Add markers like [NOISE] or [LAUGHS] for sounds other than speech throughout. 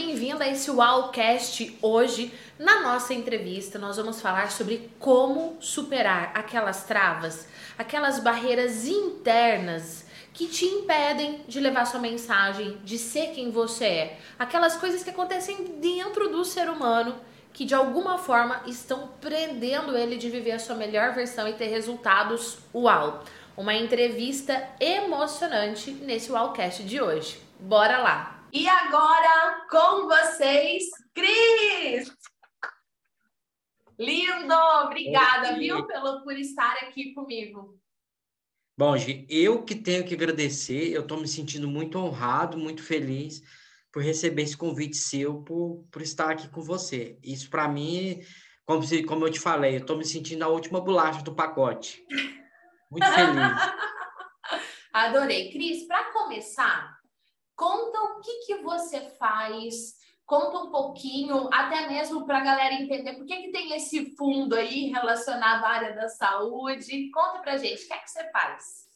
bem-vindo a esse Wowcast. Hoje, na nossa entrevista, nós vamos falar sobre como superar aquelas travas, aquelas barreiras internas que te impedem de levar sua mensagem, de ser quem você é. Aquelas coisas que acontecem dentro do ser humano que de alguma forma estão prendendo ele de viver a sua melhor versão e ter resultados uau. Uma entrevista emocionante nesse Wowcast de hoje. Bora lá! E agora com vocês, Cris! Lindo! Obrigada, Oi. viu, pelo, por estar aqui comigo. Bom, Gi, eu que tenho que agradecer, eu estou me sentindo muito honrado, muito feliz por receber esse convite seu, por, por estar aqui com você. Isso, para mim, como, se, como eu te falei, eu estou me sentindo a última bolacha do pacote. Muito feliz. [LAUGHS] Adorei. Cris, para começar, conta o que, que você faz, conta um pouquinho, até mesmo para a galera entender por que, que tem esse fundo aí relacionado à área da saúde. Conta para gente, o que é que você faz?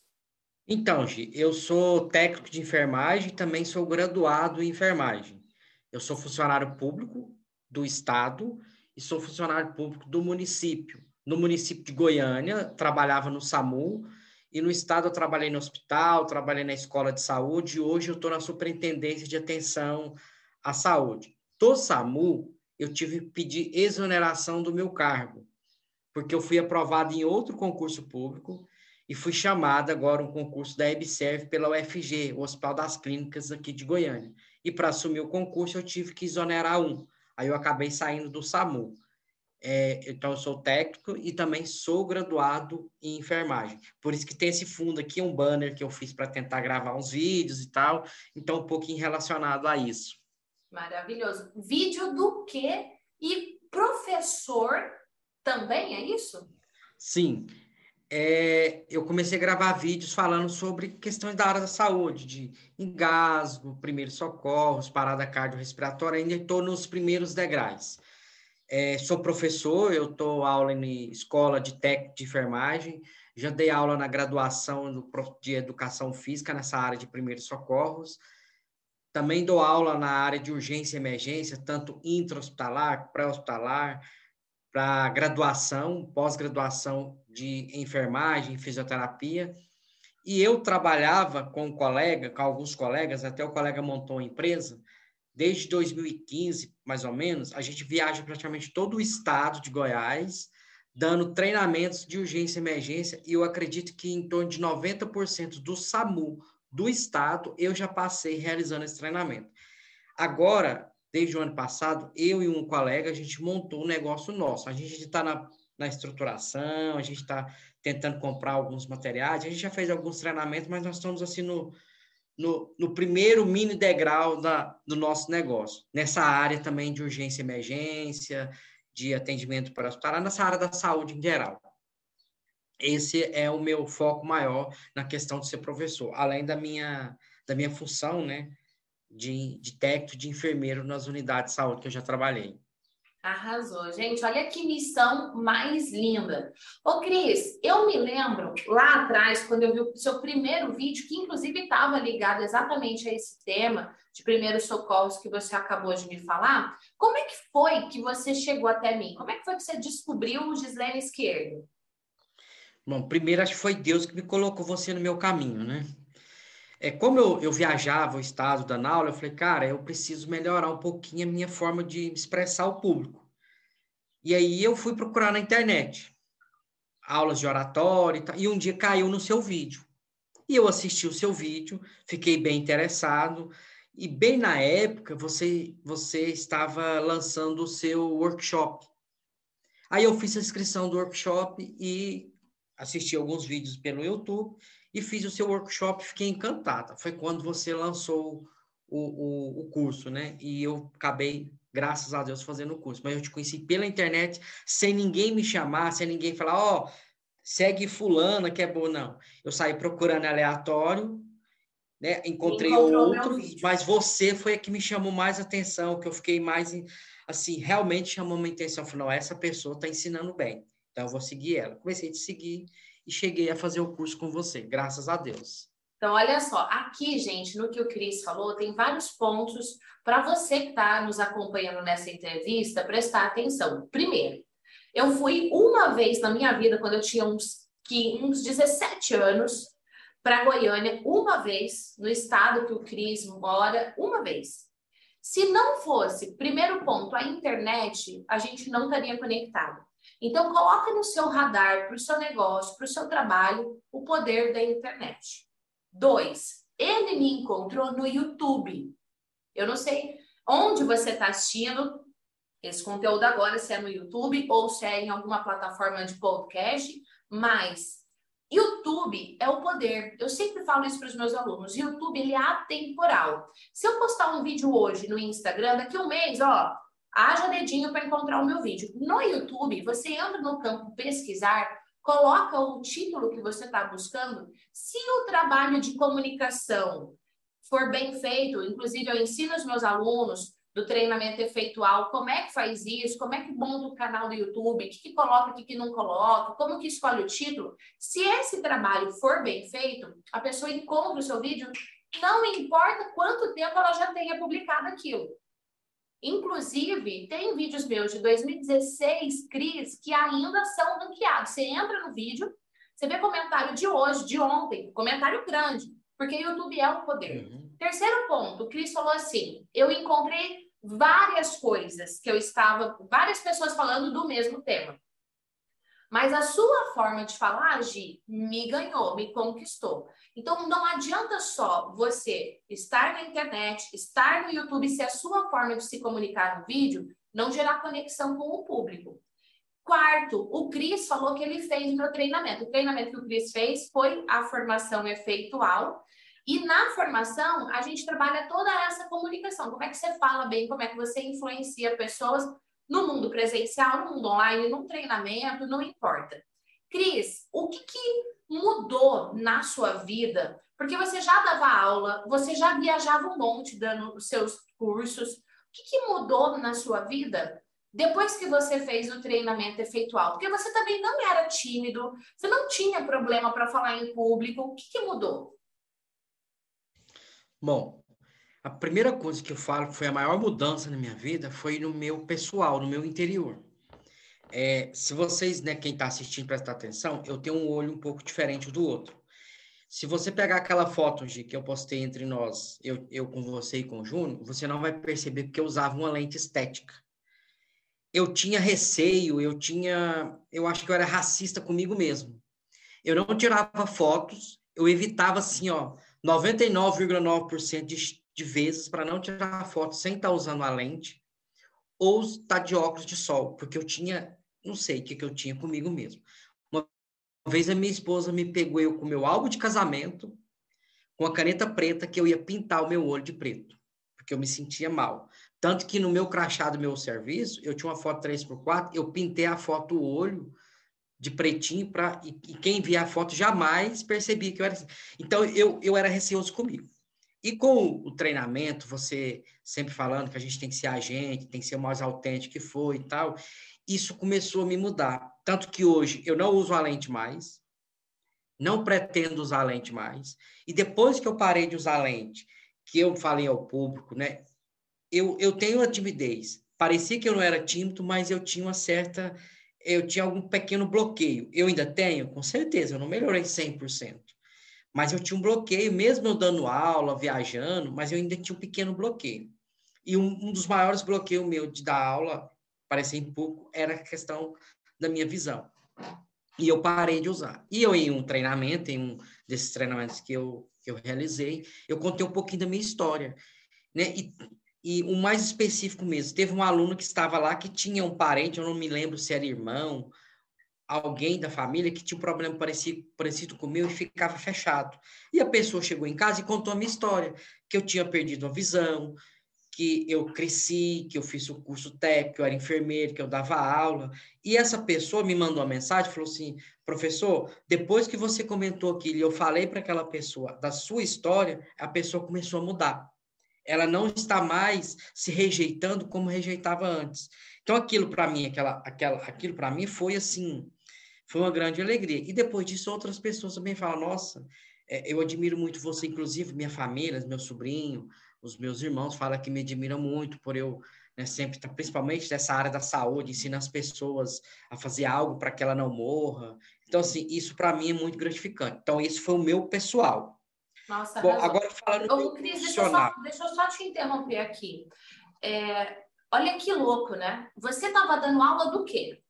Então, Gi, eu sou técnico de enfermagem e também sou graduado em enfermagem. Eu sou funcionário público do Estado e sou funcionário público do município. No município de Goiânia, trabalhava no SAMU, e no Estado eu trabalhei no hospital, trabalhei na escola de saúde, e hoje eu estou na superintendência de atenção à saúde. Do SAMU, eu tive que pedir exoneração do meu cargo, porque eu fui aprovado em outro concurso público e fui chamada agora um concurso da EBSERV pela UFG, o Hospital das Clínicas aqui de Goiânia. E para assumir o concurso eu tive que exonerar um. Aí eu acabei saindo do SAMU. É, então, eu sou técnico e também sou graduado em enfermagem. Por isso que tem esse fundo aqui, um banner que eu fiz para tentar gravar uns vídeos e tal. Então, um pouquinho relacionado a isso. Maravilhoso. Vídeo do quê? E professor também, é isso? Sim é, eu comecei a gravar vídeos falando sobre questões da área da saúde, de engasgo, primeiros socorros, parada cardiorrespiratória, ainda estou nos primeiros degraus. É, sou professor, eu estou aula em escola de técnico de enfermagem, já dei aula na graduação de educação física nessa área de primeiros socorros. Também dou aula na área de urgência e emergência, tanto intra-hospitalar, pré-hospitalar, para graduação, pós-graduação de enfermagem, fisioterapia. E eu trabalhava com um colega, com alguns colegas, até o colega montou uma empresa. Desde 2015, mais ou menos, a gente viaja praticamente todo o estado de Goiás, dando treinamentos de urgência e emergência, e eu acredito que em torno de 90% do SAMU do estado eu já passei realizando esse treinamento. Agora, desde o ano passado, eu e um colega, a gente montou um negócio nosso. A gente está na, na estruturação, a gente está tentando comprar alguns materiais, a gente já fez alguns treinamentos, mas nós estamos assim no, no, no primeiro mini degrau da, do nosso negócio, nessa área também de urgência e emergência, de atendimento para hospital, nessa área da saúde em geral. Esse é o meu foco maior na questão de ser professor, além da minha, da minha função, né? de, de técnico, de enfermeiro nas unidades de saúde que eu já trabalhei. Arrasou, gente. Olha que missão mais linda. Ô, Cris, eu me lembro lá atrás, quando eu vi o seu primeiro vídeo, que inclusive estava ligado exatamente a esse tema de primeiros socorros que você acabou de me falar. Como é que foi que você chegou até mim? Como é que foi que você descobriu o Gislene Esquerdo? Bom, primeiro acho que foi Deus que me colocou você no meu caminho, né? É, como eu, eu viajava o estado dando aula, eu falei, cara, eu preciso melhorar um pouquinho a minha forma de expressar o público. E aí eu fui procurar na internet aulas de oratória e, tal, e um dia caiu no seu vídeo. E eu assisti o seu vídeo, fiquei bem interessado, e bem na época você, você estava lançando o seu workshop. Aí eu fiz a inscrição do workshop e assisti alguns vídeos pelo YouTube e fiz o seu workshop, fiquei encantada. Foi quando você lançou o, o, o, curso, né? E eu acabei, graças a Deus, fazendo o curso. Mas eu te conheci pela internet, sem ninguém me chamar, sem ninguém falar, ó, oh, segue fulana que é boa. Não. Eu saí procurando aleatório, né? Encontrei outros, mas você foi a que me chamou mais atenção, que eu fiquei mais, assim, realmente chamou minha atenção. Falei, não, essa pessoa está ensinando bem. Então, eu vou seguir ela. Comecei a te seguir e cheguei a fazer o curso com você, graças a Deus. Então, olha só, aqui, gente, no que o Cris falou, tem vários pontos para você que está nos acompanhando nessa entrevista prestar atenção. Primeiro, eu fui uma vez na minha vida, quando eu tinha uns, que, uns 17 anos, para Goiânia, uma vez, no estado que o Cris mora, uma vez. Se não fosse, primeiro ponto, a internet, a gente não estaria conectado. Então, coloca no seu radar, para o seu negócio, para o seu trabalho, o poder da internet. Dois, ele me encontrou no YouTube. Eu não sei onde você está assistindo esse conteúdo agora, se é no YouTube ou se é em alguma plataforma de podcast, mas YouTube é o poder. Eu sempre falo isso para os meus alunos. YouTube ele é atemporal. Se eu postar um vídeo hoje no Instagram, daqui a um mês, ó, haja dedinho para encontrar o meu vídeo. No YouTube, você entra no campo pesquisar, coloca o título que você está buscando. Se o trabalho de comunicação for bem feito, inclusive eu ensino os meus alunos do treinamento efeitual, como é que faz isso, como é que monta o canal do YouTube, o que, que coloca, o que, que não coloca, como que escolhe o título. Se esse trabalho for bem feito, a pessoa encontra o seu vídeo, não importa quanto tempo ela já tenha publicado aquilo. Inclusive, tem vídeos meus de 2016, Cris, que ainda são ranqueados. Você entra no vídeo, você vê comentário de hoje, de ontem, comentário grande, porque YouTube é o poder. Uhum. Terceiro ponto, o Cris falou assim: eu encontrei várias coisas que eu estava, várias pessoas falando do mesmo tema. Mas a sua forma de falar, Gi, me ganhou, me conquistou. Então, não adianta só você estar na internet, estar no YouTube, se a sua forma de se comunicar no vídeo não gerar conexão com o público. Quarto, o Cris falou que ele fez meu treinamento. O treinamento que o Cris fez foi a formação efeitual. E na formação, a gente trabalha toda essa comunicação. Como é que você fala bem, como é que você influencia pessoas no mundo presencial, no mundo online, no treinamento, não importa. Cris, o que, que mudou na sua vida? Porque você já dava aula, você já viajava um monte dando os seus cursos. O que, que mudou na sua vida depois que você fez o treinamento efeitual? Porque você também não era tímido, você não tinha problema para falar em público. O que, que mudou? Bom, a primeira coisa que eu falo que foi a maior mudança na minha vida foi no meu pessoal, no meu interior. É, se vocês, né, quem está assistindo, prestar atenção, eu tenho um olho um pouco diferente do outro. Se você pegar aquela foto G, que eu postei entre nós, eu, eu com você e com o Júnior, você não vai perceber porque eu usava uma lente estética. Eu tinha receio, eu tinha. Eu acho que eu era racista comigo mesmo. Eu não tirava fotos, eu evitava assim, ó, 99,9% de de vezes para não tirar foto sem estar tá usando a lente ou estar tá de óculos de sol, porque eu tinha, não sei o que, que eu tinha comigo mesmo. Uma vez a minha esposa me pegou eu com meu álbum de casamento, com a caneta preta, que eu ia pintar o meu olho de preto, porque eu me sentia mal. Tanto que no meu crachá do meu serviço, eu tinha uma foto 3x4, eu pintei a foto o olho de pretinho para e, e, quem via a foto jamais percebia que eu era assim. Então eu, eu era receoso comigo. E com o treinamento, você sempre falando que a gente tem que ser a gente, tem que ser o mais autêntico que foi e tal, isso começou a me mudar. Tanto que hoje eu não uso a lente mais, não pretendo usar a lente mais. E depois que eu parei de usar a lente, que eu falei ao público, né? Eu, eu tenho a timidez. Parecia que eu não era tímido, mas eu tinha uma certa. Eu tinha algum pequeno bloqueio. Eu ainda tenho, com certeza, eu não melhorei 100% mas eu tinha um bloqueio, mesmo eu dando aula, viajando, mas eu ainda tinha um pequeno bloqueio. E um, um dos maiores bloqueios meu de dar aula, parecer em pouco, era a questão da minha visão. E eu parei de usar. E eu, em um treinamento, em um desses treinamentos que eu, que eu realizei, eu contei um pouquinho da minha história. Né? E, e o mais específico mesmo, teve um aluno que estava lá que tinha um parente, eu não me lembro se era irmão, alguém da família que tinha um problema parecido, parecido com o meu e ficava fechado. E a pessoa chegou em casa e contou a minha história, que eu tinha perdido a visão, que eu cresci, que eu fiz o curso técnico, que eu era enfermeiro, que eu dava aula. E essa pessoa me mandou uma mensagem, falou assim, professor, depois que você comentou aquilo e eu falei para aquela pessoa da sua história, a pessoa começou a mudar. Ela não está mais se rejeitando como rejeitava antes. Então aquilo para mim, aquela, aquela, aquilo para mim foi assim, foi uma grande alegria. E depois disso, outras pessoas também falam: nossa, é, eu admiro muito você, inclusive minha família, meu sobrinho, os meus irmãos falam que me admiram muito por eu né, sempre, tá, principalmente nessa área da saúde, ensinar as pessoas a fazer algo para que ela não morra. Então, assim, isso para mim é muito gratificante. Então, isso foi o meu pessoal. Nossa, Bom, agora falando Ô, Cris, deixa eu, só, deixa eu só te interromper aqui. É, olha que louco, né? Você estava dando aula do quê?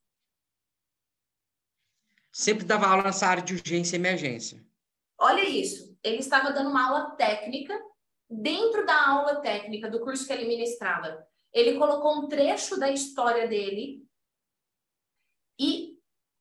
Sempre dava aula nessa área de urgência e emergência. Olha isso. Ele estava dando uma aula técnica. Dentro da aula técnica do curso que ele ministrava, ele colocou um trecho da história dele. E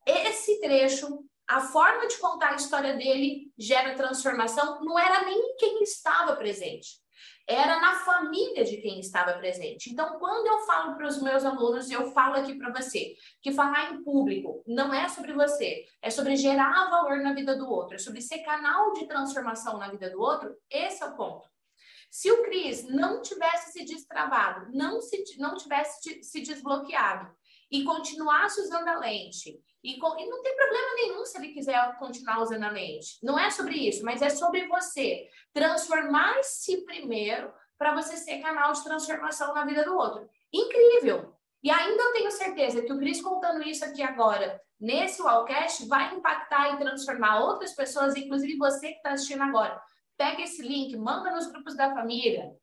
esse trecho a forma de contar a história dele gera transformação, não era nem quem estava presente, era na família de quem estava presente. Então, quando eu falo para os meus alunos, eu falo aqui para você, que falar em público não é sobre você, é sobre gerar valor na vida do outro, é sobre ser canal de transformação na vida do outro, esse é o ponto. Se o Cris não tivesse se destravado, não, se, não tivesse se desbloqueado e continuasse usando a lente e, com, e, não tem problema nenhum se ele quiser continuar usando a lente. Não é sobre isso, mas é sobre você transformar-se primeiro para você ser canal de transformação na vida do outro. Incrível! E ainda eu tenho certeza que o Cris contando isso aqui agora, nesse Wallcast, vai impactar e transformar outras pessoas, inclusive você que está assistindo agora. Pega esse link, manda nos grupos da família,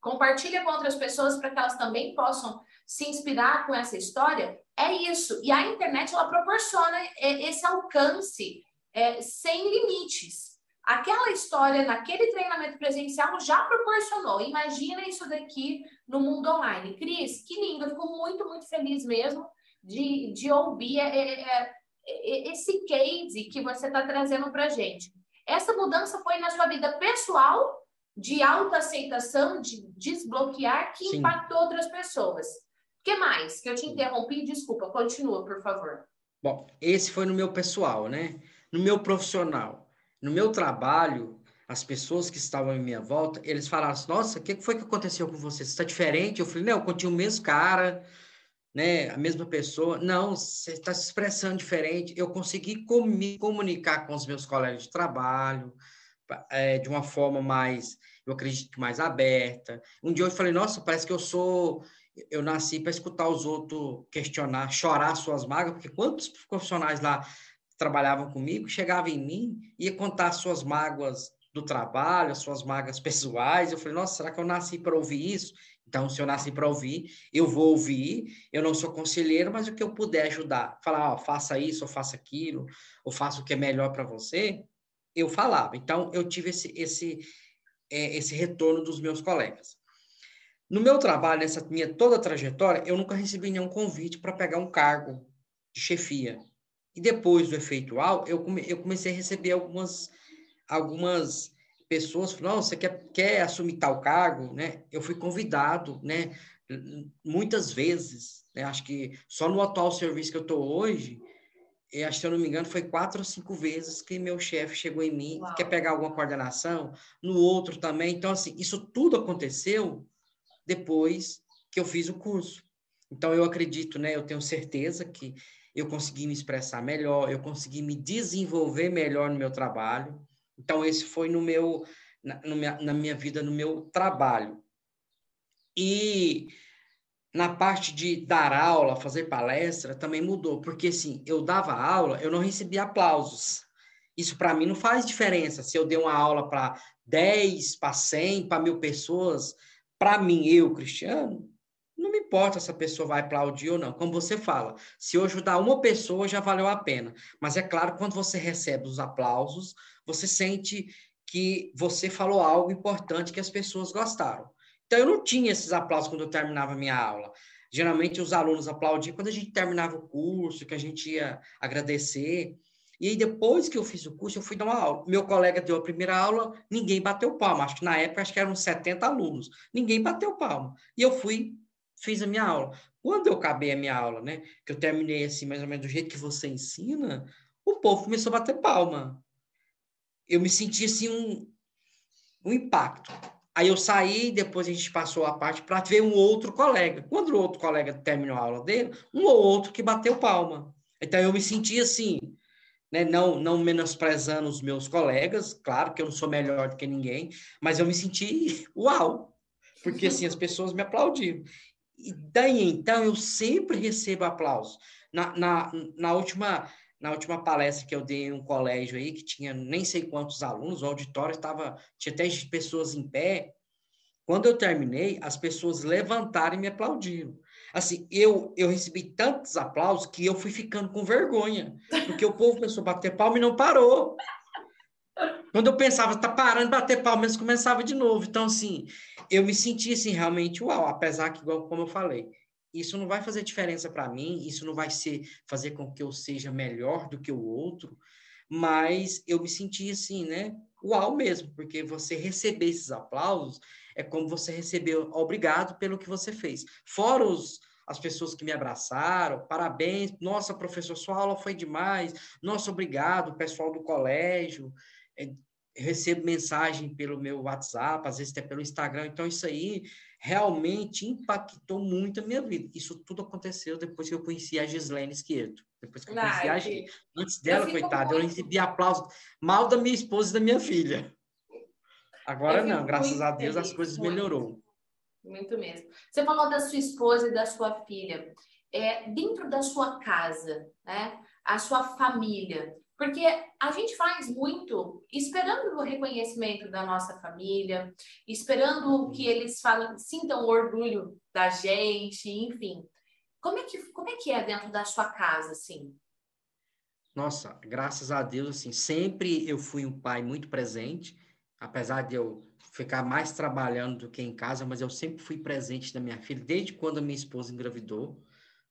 compartilha com outras pessoas para que elas também possam se inspirar com essa história é isso. E a internet ela proporciona esse alcance é, sem limites. Aquela história naquele treinamento presencial já proporcionou. Imagina isso daqui no mundo online. Cris, que lindo. Eu fico muito, muito feliz mesmo de, de ouvir é, é, é, é esse case que você está trazendo para gente. Essa mudança foi na sua vida pessoal, de autoaceitação, de desbloquear, que Sim. impactou outras pessoas que mais? Que eu te interrompi, desculpa, continua, por favor. Bom, esse foi no meu pessoal, né? No meu profissional. No meu trabalho, as pessoas que estavam em minha volta, eles falaram assim, nossa, o que foi que aconteceu com você? Você está diferente? Eu falei, não, eu continuo o mesmo cara, né? A mesma pessoa. Não, você está se expressando diferente. Eu consegui com me comunicar com os meus colegas de trabalho é, de uma forma mais, eu acredito, mais aberta. Um dia eu falei, nossa, parece que eu sou eu nasci para escutar os outros questionar, chorar suas mágoas, porque quantos profissionais lá trabalhavam comigo, chegavam em mim, ia contar suas mágoas do trabalho, suas mágoas [LAUGHS] pessoais. Eu falei, nossa, será que eu nasci para ouvir isso? Então, se eu nasci para ouvir, eu vou ouvir. Eu não sou conselheiro, mas o que eu puder ajudar, falar, ó, faça isso, ou faça aquilo, ou faça o que é melhor para você, eu falava. Então, eu tive esse, esse, é, esse retorno dos meus colegas. No meu trabalho, nessa minha toda trajetória, eu nunca recebi nenhum convite para pegar um cargo de chefia. E depois do efeitual, eu, come, eu comecei a receber algumas, algumas pessoas falando, você quer, quer assumir tal cargo? Né? Eu fui convidado, né? muitas vezes, né? acho que só no atual serviço que eu estou hoje, eu, se eu não me engano, foi quatro ou cinco vezes que meu chefe chegou em mim, Uau. quer pegar alguma coordenação, no outro também. Então, assim, isso tudo aconteceu depois que eu fiz o curso. Então, eu acredito, né, eu tenho certeza que eu consegui me expressar melhor, eu consegui me desenvolver melhor no meu trabalho. Então, esse foi no meu, na, no minha, na minha vida, no meu trabalho. E na parte de dar aula, fazer palestra, também mudou, porque assim, eu dava aula, eu não recebia aplausos. Isso para mim não faz diferença se eu dei uma aula para 10, para 100, para mil pessoas para mim, eu, Cristiano, não me importa se a pessoa vai aplaudir ou não. Como você fala, se eu ajudar uma pessoa, já valeu a pena. Mas é claro, quando você recebe os aplausos, você sente que você falou algo importante que as pessoas gostaram. Então, eu não tinha esses aplausos quando eu terminava a minha aula. Geralmente, os alunos aplaudiam quando a gente terminava o curso, que a gente ia agradecer. E aí, depois que eu fiz o curso, eu fui dar uma aula. Meu colega deu a primeira aula, ninguém bateu palma. Acho que na época, acho que eram 70 alunos. Ninguém bateu palma. E eu fui, fiz a minha aula. Quando eu acabei a minha aula, né, que eu terminei assim, mais ou menos do jeito que você ensina, o povo começou a bater palma. Eu me senti assim um, um impacto. Aí eu saí, depois a gente passou a parte para ver um outro colega. Quando o outro colega terminou a aula dele, um ou outro que bateu palma. Então eu me senti assim, né? Não, não menosprezando os meus colegas, claro que eu não sou melhor do que ninguém, mas eu me senti [LAUGHS] uau, porque assim as pessoas me aplaudiram. E daí então eu sempre recebo aplausos. Na, na, na última na última palestra que eu dei em um colégio aí que tinha nem sei quantos alunos, o auditório estava tinha até pessoas em pé. Quando eu terminei, as pessoas levantaram e me aplaudiram. Assim, eu, eu recebi tantos aplausos que eu fui ficando com vergonha, porque o povo começou a bater palma e não parou. Quando eu pensava, tá parando de bater palma, eles começava de novo. Então, assim, eu me senti, assim, realmente uau, apesar que, igual como eu falei, isso não vai fazer diferença para mim, isso não vai ser fazer com que eu seja melhor do que o outro, mas eu me senti assim, né? Uau mesmo, porque você receber esses aplausos é como você recebeu obrigado pelo que você fez. Fora os, as pessoas que me abraçaram, parabéns, nossa, professor, sua aula foi demais, nossa, obrigado, pessoal do colégio. É, recebo mensagem pelo meu WhatsApp, às vezes até pelo Instagram, então isso aí realmente impactou muito a minha vida. Isso tudo aconteceu depois que eu conheci a Gislaine Esquerdo. Depois que eu conheci a Gislaine. Antes dela, coitada, eu recebi aplauso mal da minha esposa e da minha filha. Agora não, graças a Deus feliz, as coisas muito, melhorou. Muito mesmo. Você falou da sua esposa e da sua filha. É, dentro da sua casa, né? A sua família. Porque a gente faz muito esperando o reconhecimento da nossa família, esperando que eles falem, sintam orgulho da gente, enfim. Como é que, como é, que é dentro da sua casa, assim? Nossa, graças a Deus, assim, sempre eu fui um pai muito presente apesar de eu ficar mais trabalhando do que em casa, mas eu sempre fui presente na minha filha, desde quando a minha esposa engravidou,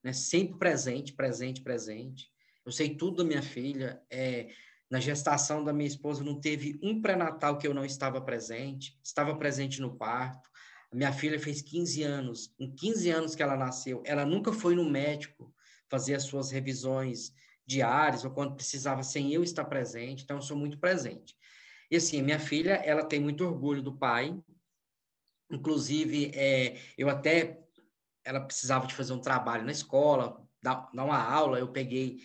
né? Sempre presente, presente, presente. Eu sei tudo da minha filha. É, na gestação da minha esposa não teve um pré-natal que eu não estava presente. Estava presente no parto. A minha filha fez 15 anos. Em 15 anos que ela nasceu, ela nunca foi no médico fazer as suas revisões diárias ou quando precisava sem eu estar presente. Então, eu sou muito presente. E assim, minha filha, ela tem muito orgulho do pai. Inclusive, é, eu até, ela precisava de fazer um trabalho na escola, dar, dar uma aula, eu peguei,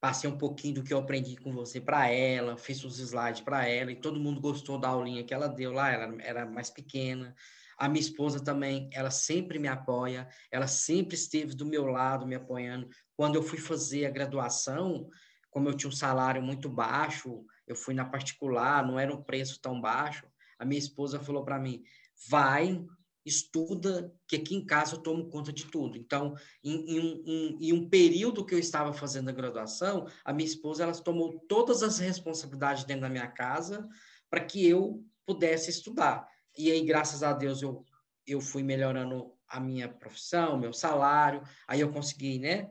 passei um pouquinho do que eu aprendi com você para ela, fiz os slides para ela, e todo mundo gostou da aulinha que ela deu lá, ela era mais pequena. A minha esposa também, ela sempre me apoia, ela sempre esteve do meu lado me apoiando. Quando eu fui fazer a graduação, como eu tinha um salário muito baixo, eu fui na particular, não era um preço tão baixo. A minha esposa falou para mim: vai, estuda, que aqui em casa eu tomo conta de tudo. Então, em, em, um, em, um, período que eu estava fazendo a graduação, a minha esposa ela tomou todas as responsabilidades dentro da minha casa para que eu pudesse estudar. E aí, graças a Deus, eu, eu fui melhorando a minha profissão, meu salário, aí eu consegui, né?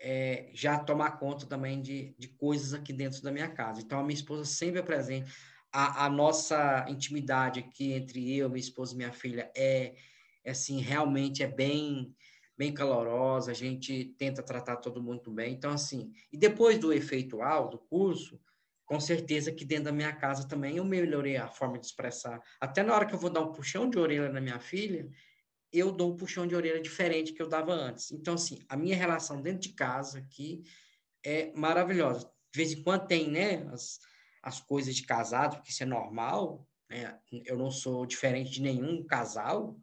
É, já tomar conta também de, de coisas aqui dentro da minha casa. Então, a minha esposa sempre é presente. A, a nossa intimidade aqui entre eu, minha esposa e minha filha é, é assim, realmente é bem bem calorosa, a gente tenta tratar todo mundo bem. Então, assim, e depois do efeito efeitual do curso, com certeza que dentro da minha casa também eu melhorei a forma de expressar. Até na hora que eu vou dar um puxão de orelha na minha filha, eu dou um puxão de orelha diferente que eu dava antes. Então, assim, a minha relação dentro de casa aqui é maravilhosa. De vez em quando tem, né, as, as coisas de casado, porque isso é normal, né? Eu não sou diferente de nenhum casal,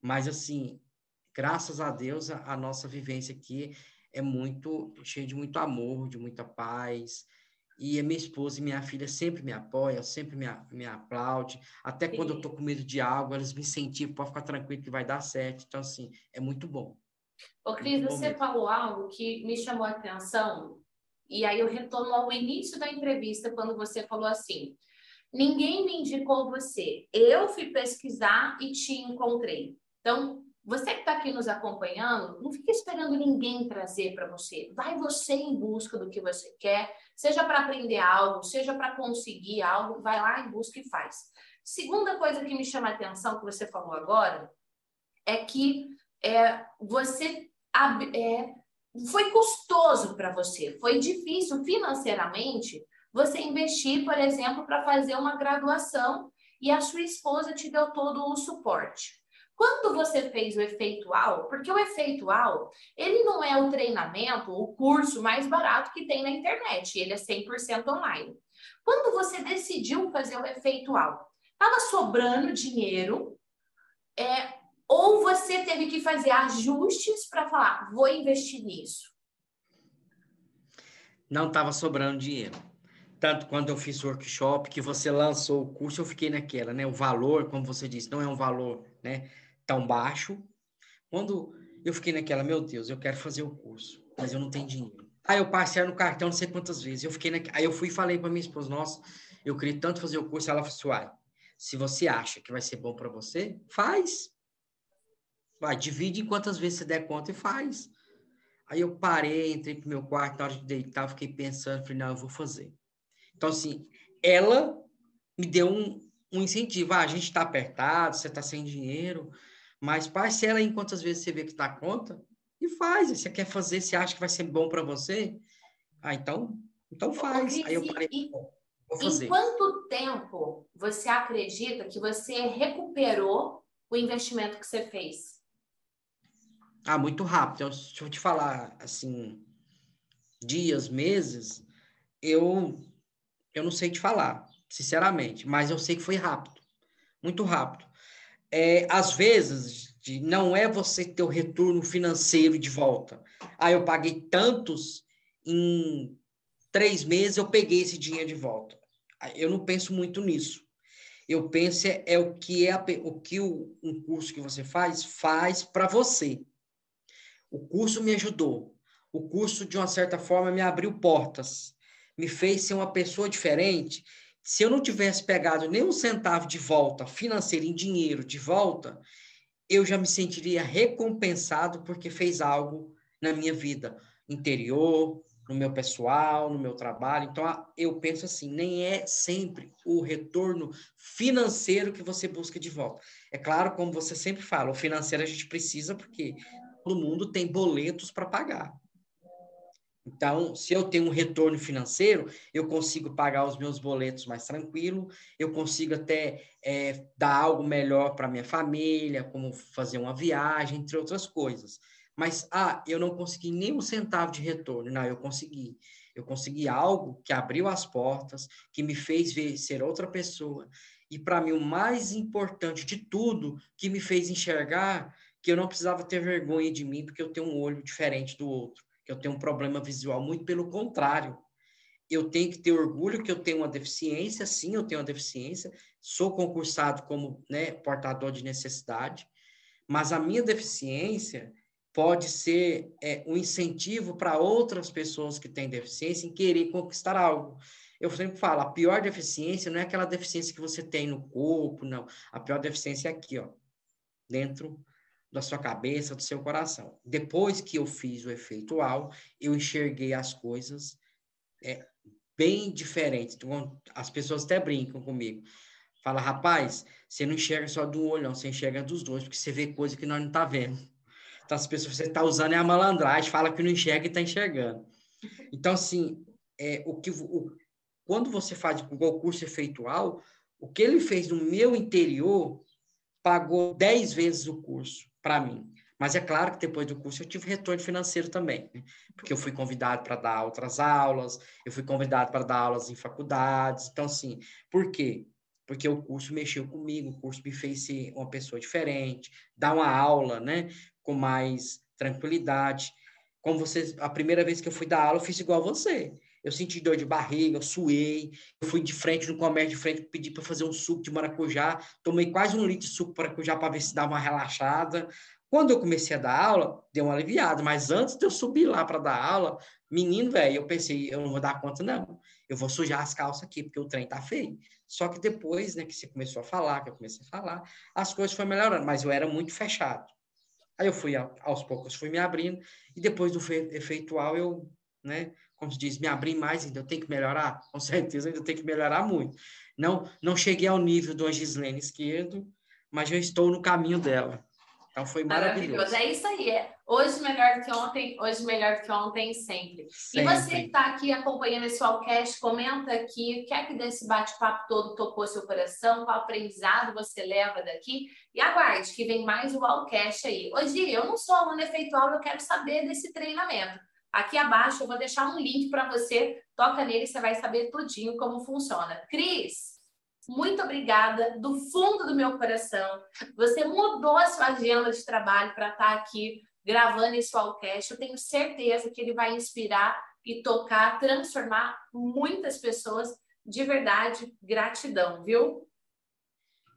mas, assim, graças a Deus, a, a nossa vivência aqui é muito cheia de muito amor, de muita paz, e a minha esposa e minha filha sempre me apoiam, sempre me, me aplaudem. Até Sim. quando eu tô com medo de algo, elas me incentivam para ficar tranquilo que vai dar certo. Então, assim, é muito bom. Ô, Cris, você mesmo. falou algo que me chamou a atenção. E aí eu retomo ao início da entrevista, quando você falou assim: ninguém me indicou você. Eu fui pesquisar e te encontrei. Então, você que está aqui nos acompanhando, não fique esperando ninguém trazer para você. Vai você em busca do que você quer, seja para aprender algo, seja para conseguir algo, vai lá em busca e faz. Segunda coisa que me chama a atenção que você falou agora é que é, você é, foi custoso para você, foi difícil financeiramente você investir, por exemplo, para fazer uma graduação e a sua esposa te deu todo o suporte. Quando você fez o efeitual, porque o efeitual, ele não é o treinamento, o curso mais barato que tem na internet, ele é 100% online. Quando você decidiu fazer o efeitual, estava sobrando dinheiro, é, ou você teve que fazer ajustes para falar, vou investir nisso? Não estava sobrando dinheiro. Tanto quando eu fiz o workshop, que você lançou o curso, eu fiquei naquela, né? O valor, como você disse, não é um valor, né? Tão baixo. Quando eu fiquei naquela, meu Deus, eu quero fazer o curso, mas eu não tenho dinheiro. Aí eu passei no cartão não sei quantas vezes. Eu fiquei na... Aí eu fui e falei para minha esposa, nossa, eu queria tanto fazer o curso. Ela falou assim, se você acha que vai ser bom para você, faz. Vai, divide em quantas vezes você der conta e faz. Aí eu parei, entrei pro meu quarto, na hora de deitar, fiquei pensando, falei, não, eu vou fazer. Então, assim, ela me deu um, um incentivo. Ah, a gente está apertado, você está sem dinheiro, mas parcela em quantas vezes você vê que está conta e faz. Se você quer fazer, se acha que vai ser bom para você, ah, então, então faz. Cris, Aí eu parei, e, vou fazer. Em quanto tempo você acredita que você recuperou o investimento que você fez? Ah, muito rápido. Então, deixa eu te falar, assim, dias, meses, eu, eu não sei te falar, sinceramente, mas eu sei que foi rápido, muito rápido é, às vezes, de, não é você ter o retorno financeiro de volta. Ah, eu paguei tantos, em três meses eu peguei esse dinheiro de volta. Ah, eu não penso muito nisso. Eu penso é, é o que é o que o, um curso que você faz faz para você. O curso me ajudou. O curso, de uma certa forma, me abriu portas, me fez ser uma pessoa diferente se eu não tivesse pegado nem um centavo de volta, financeiro, em dinheiro de volta, eu já me sentiria recompensado porque fez algo na minha vida interior, no meu pessoal, no meu trabalho. Então, eu penso assim, nem é sempre o retorno financeiro que você busca de volta. É claro, como você sempre fala, o financeiro a gente precisa porque todo mundo tem boletos para pagar. Então, se eu tenho um retorno financeiro, eu consigo pagar os meus boletos mais tranquilo, eu consigo até é, dar algo melhor para minha família, como fazer uma viagem, entre outras coisas. Mas, ah, eu não consegui nem um centavo de retorno. Não, eu consegui. Eu consegui algo que abriu as portas, que me fez ver ser outra pessoa. E, para mim, o mais importante de tudo, que me fez enxergar que eu não precisava ter vergonha de mim, porque eu tenho um olho diferente do outro que eu tenho um problema visual, muito pelo contrário. Eu tenho que ter orgulho que eu tenho uma deficiência, sim, eu tenho uma deficiência, sou concursado como né, portador de necessidade, mas a minha deficiência pode ser é, um incentivo para outras pessoas que têm deficiência em querer conquistar algo. Eu sempre falo, a pior deficiência não é aquela deficiência que você tem no corpo, não. A pior deficiência é aqui, ó, dentro da sua cabeça, do seu coração. Depois que eu fiz o efeitual, eu enxerguei as coisas é, bem diferentes. Então, as pessoas até brincam comigo. Fala, rapaz, você não enxerga só do olho, não, você enxerga dos dois, porque você vê coisa que nós não tá vendo. Então, as pessoas você está usando é a malandragem, fala que não enxerga e está enxergando. Então, assim, é, o que, o, quando você faz o curso efeitual, o que ele fez no meu interior pagou 10 vezes o curso para mim. Mas é claro que depois do curso eu tive retorno financeiro também, né? porque eu fui convidado para dar outras aulas, eu fui convidado para dar aulas em faculdades. Então, assim, por quê? Porque o curso mexeu comigo, o curso me fez ser uma pessoa diferente, dar uma aula, né, com mais tranquilidade. Como você, a primeira vez que eu fui dar aula, eu fiz igual você. Eu senti dor de barriga, eu suei, eu fui de frente no comércio de frente, pedi para fazer um suco de maracujá, tomei quase um litro de suco de maracujá para ver se dava uma relaxada. Quando eu comecei a dar aula, deu uma aliviada, mas antes de eu subir lá para dar aula, menino, velho, eu pensei, eu não vou dar conta, não. Eu vou sujar as calças aqui, porque o trem tá feio. Só que depois, né, que você começou a falar, que eu comecei a falar, as coisas foram melhorando, mas eu era muito fechado. Aí eu fui, aos poucos, fui me abrindo, e depois do efeitual, eu, né, como se diz, me abrir mais, ainda eu tenho que melhorar? [LAUGHS] Com certeza, ainda tenho que melhorar muito. Não, não cheguei ao nível do Gislene Esquerdo, mas já estou no caminho dela. Então foi maravilhoso. maravilhoso. É isso aí. É. Hoje melhor do que ontem, hoje melhor do que ontem, sempre. sempre. E você que está aqui acompanhando esse Wallcast, comenta aqui o que é que desse bate-papo todo tocou seu coração, qual aprendizado você leva daqui. E aguarde que vem mais o Wallcast aí. Hoje eu não sou aluna efeitual, eu quero saber desse treinamento. Aqui abaixo eu vou deixar um link para você, toca nele, você vai saber tudinho como funciona. Cris, muito obrigada do fundo do meu coração. Você mudou a sua agenda de trabalho para estar tá aqui gravando esse podcast. Eu tenho certeza que ele vai inspirar e tocar, transformar muitas pessoas. De verdade, gratidão, viu?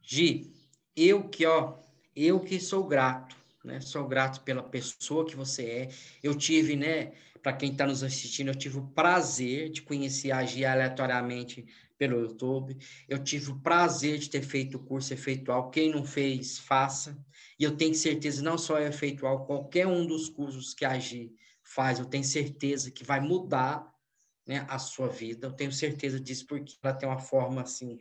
Gi, eu que ó, eu que sou grato, né? Sou grato pela pessoa que você é. Eu tive, né? Para quem está nos assistindo, eu tive o prazer de conhecer a Gi aleatoriamente pelo YouTube. Eu tive o prazer de ter feito o curso efeitual. Quem não fez, faça. E eu tenho certeza, não só é efeitual, qualquer um dos cursos que a Gi faz, eu tenho certeza que vai mudar né, a sua vida. Eu tenho certeza disso, porque ela tem uma forma assim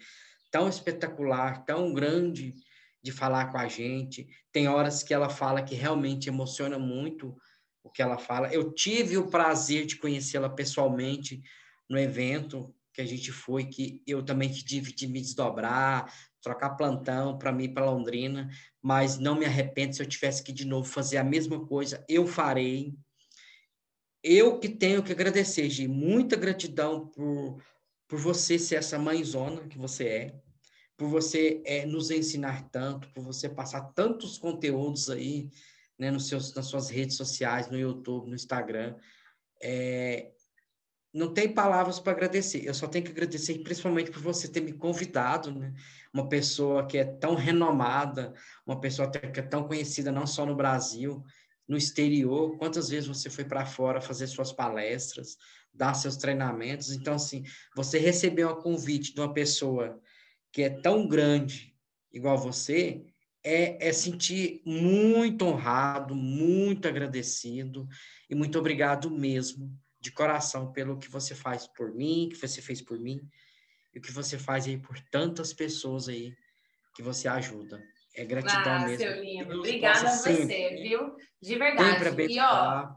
tão espetacular, tão grande de falar com a gente. Tem horas que ela fala que realmente emociona muito o que ela fala. Eu tive o prazer de conhecê-la pessoalmente no evento que a gente foi, que eu também tive de me desdobrar, trocar plantão para mim para Londrina, mas não me arrependo se eu tivesse que de novo fazer a mesma coisa, eu farei. Eu que tenho que agradecer, Gi, muita gratidão por, por você ser essa mãezona que você é, por você é, nos ensinar tanto, por você passar tantos conteúdos aí, né, nos seus, nas suas redes sociais, no YouTube, no Instagram. É, não tem palavras para agradecer. Eu só tenho que agradecer, principalmente por você ter me convidado, né? Uma pessoa que é tão renomada, uma pessoa que é tão conhecida não só no Brasil, no exterior. Quantas vezes você foi para fora fazer suas palestras, dar seus treinamentos? Então, assim, você recebeu um convite de uma pessoa que é tão grande igual você, é, é sentir muito honrado, muito agradecido e muito obrigado mesmo de coração pelo que você faz por mim, que você fez por mim, e o que você faz aí por tantas pessoas aí que você ajuda. É gratidão ah, mesmo. Seu lindo. Obrigada a você, sempre, viu? De verdade. E, ó,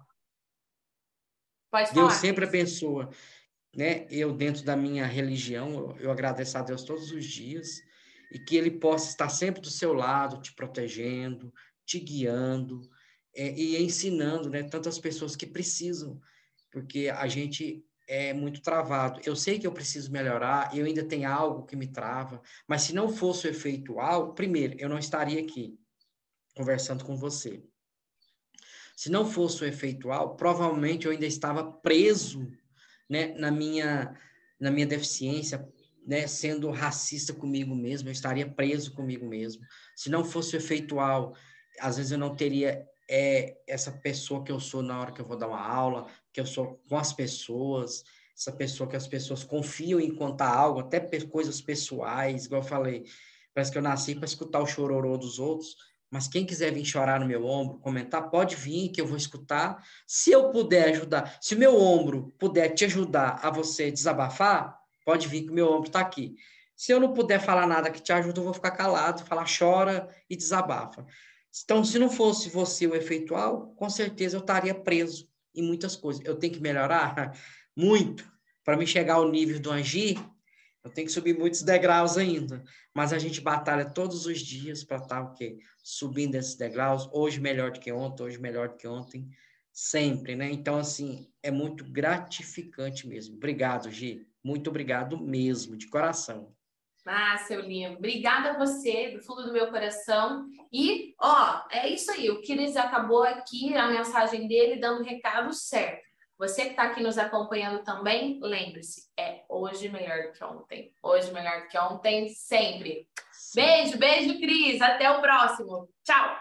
pode falar. Deus sempre abençoa. Né? Eu, dentro da minha religião, eu agradeço a Deus todos os dias e que Ele possa estar sempre do seu lado, te protegendo, te guiando é, e ensinando né, tantas pessoas que precisam porque a gente é muito travado. Eu sei que eu preciso melhorar, eu ainda tenho algo que me trava, mas se não fosse o efeitual, primeiro, eu não estaria aqui conversando com você. Se não fosse o efeitual, provavelmente eu ainda estava preso né, na, minha, na minha deficiência, né, sendo racista comigo mesmo, eu estaria preso comigo mesmo. Se não fosse o efeitual, às vezes eu não teria é, essa pessoa que eu sou na hora que eu vou dar uma aula, que eu sou com as pessoas, essa pessoa que as pessoas confiam em contar algo, até coisas pessoais, igual eu falei, parece que eu nasci para escutar o chororô dos outros, mas quem quiser vir chorar no meu ombro, comentar, pode vir que eu vou escutar. Se eu puder ajudar, se o meu ombro puder te ajudar a você desabafar, pode vir que meu ombro está aqui. Se eu não puder falar nada que te ajude, eu vou ficar calado, falar chora e desabafa. Então, se não fosse você o efeitual, com certeza eu estaria preso em muitas coisas. Eu tenho que melhorar [LAUGHS] muito para me chegar ao nível do Angi. Eu tenho que subir muitos degraus ainda, mas a gente batalha todos os dias para estar o quê? Subindo esses degraus, hoje melhor do que ontem, hoje melhor do que ontem, sempre, né? Então assim, é muito gratificante mesmo. Obrigado, Gi. Muito obrigado mesmo, de coração. Ah, seu lindo. Obrigada a você, do fundo do meu coração. E, ó, é isso aí. O Kiris acabou aqui a mensagem dele dando o recado certo. Você que está aqui nos acompanhando também, lembre-se, é hoje melhor do que ontem. Hoje melhor do que ontem, sempre. Beijo, beijo, Cris. Até o próximo. Tchau.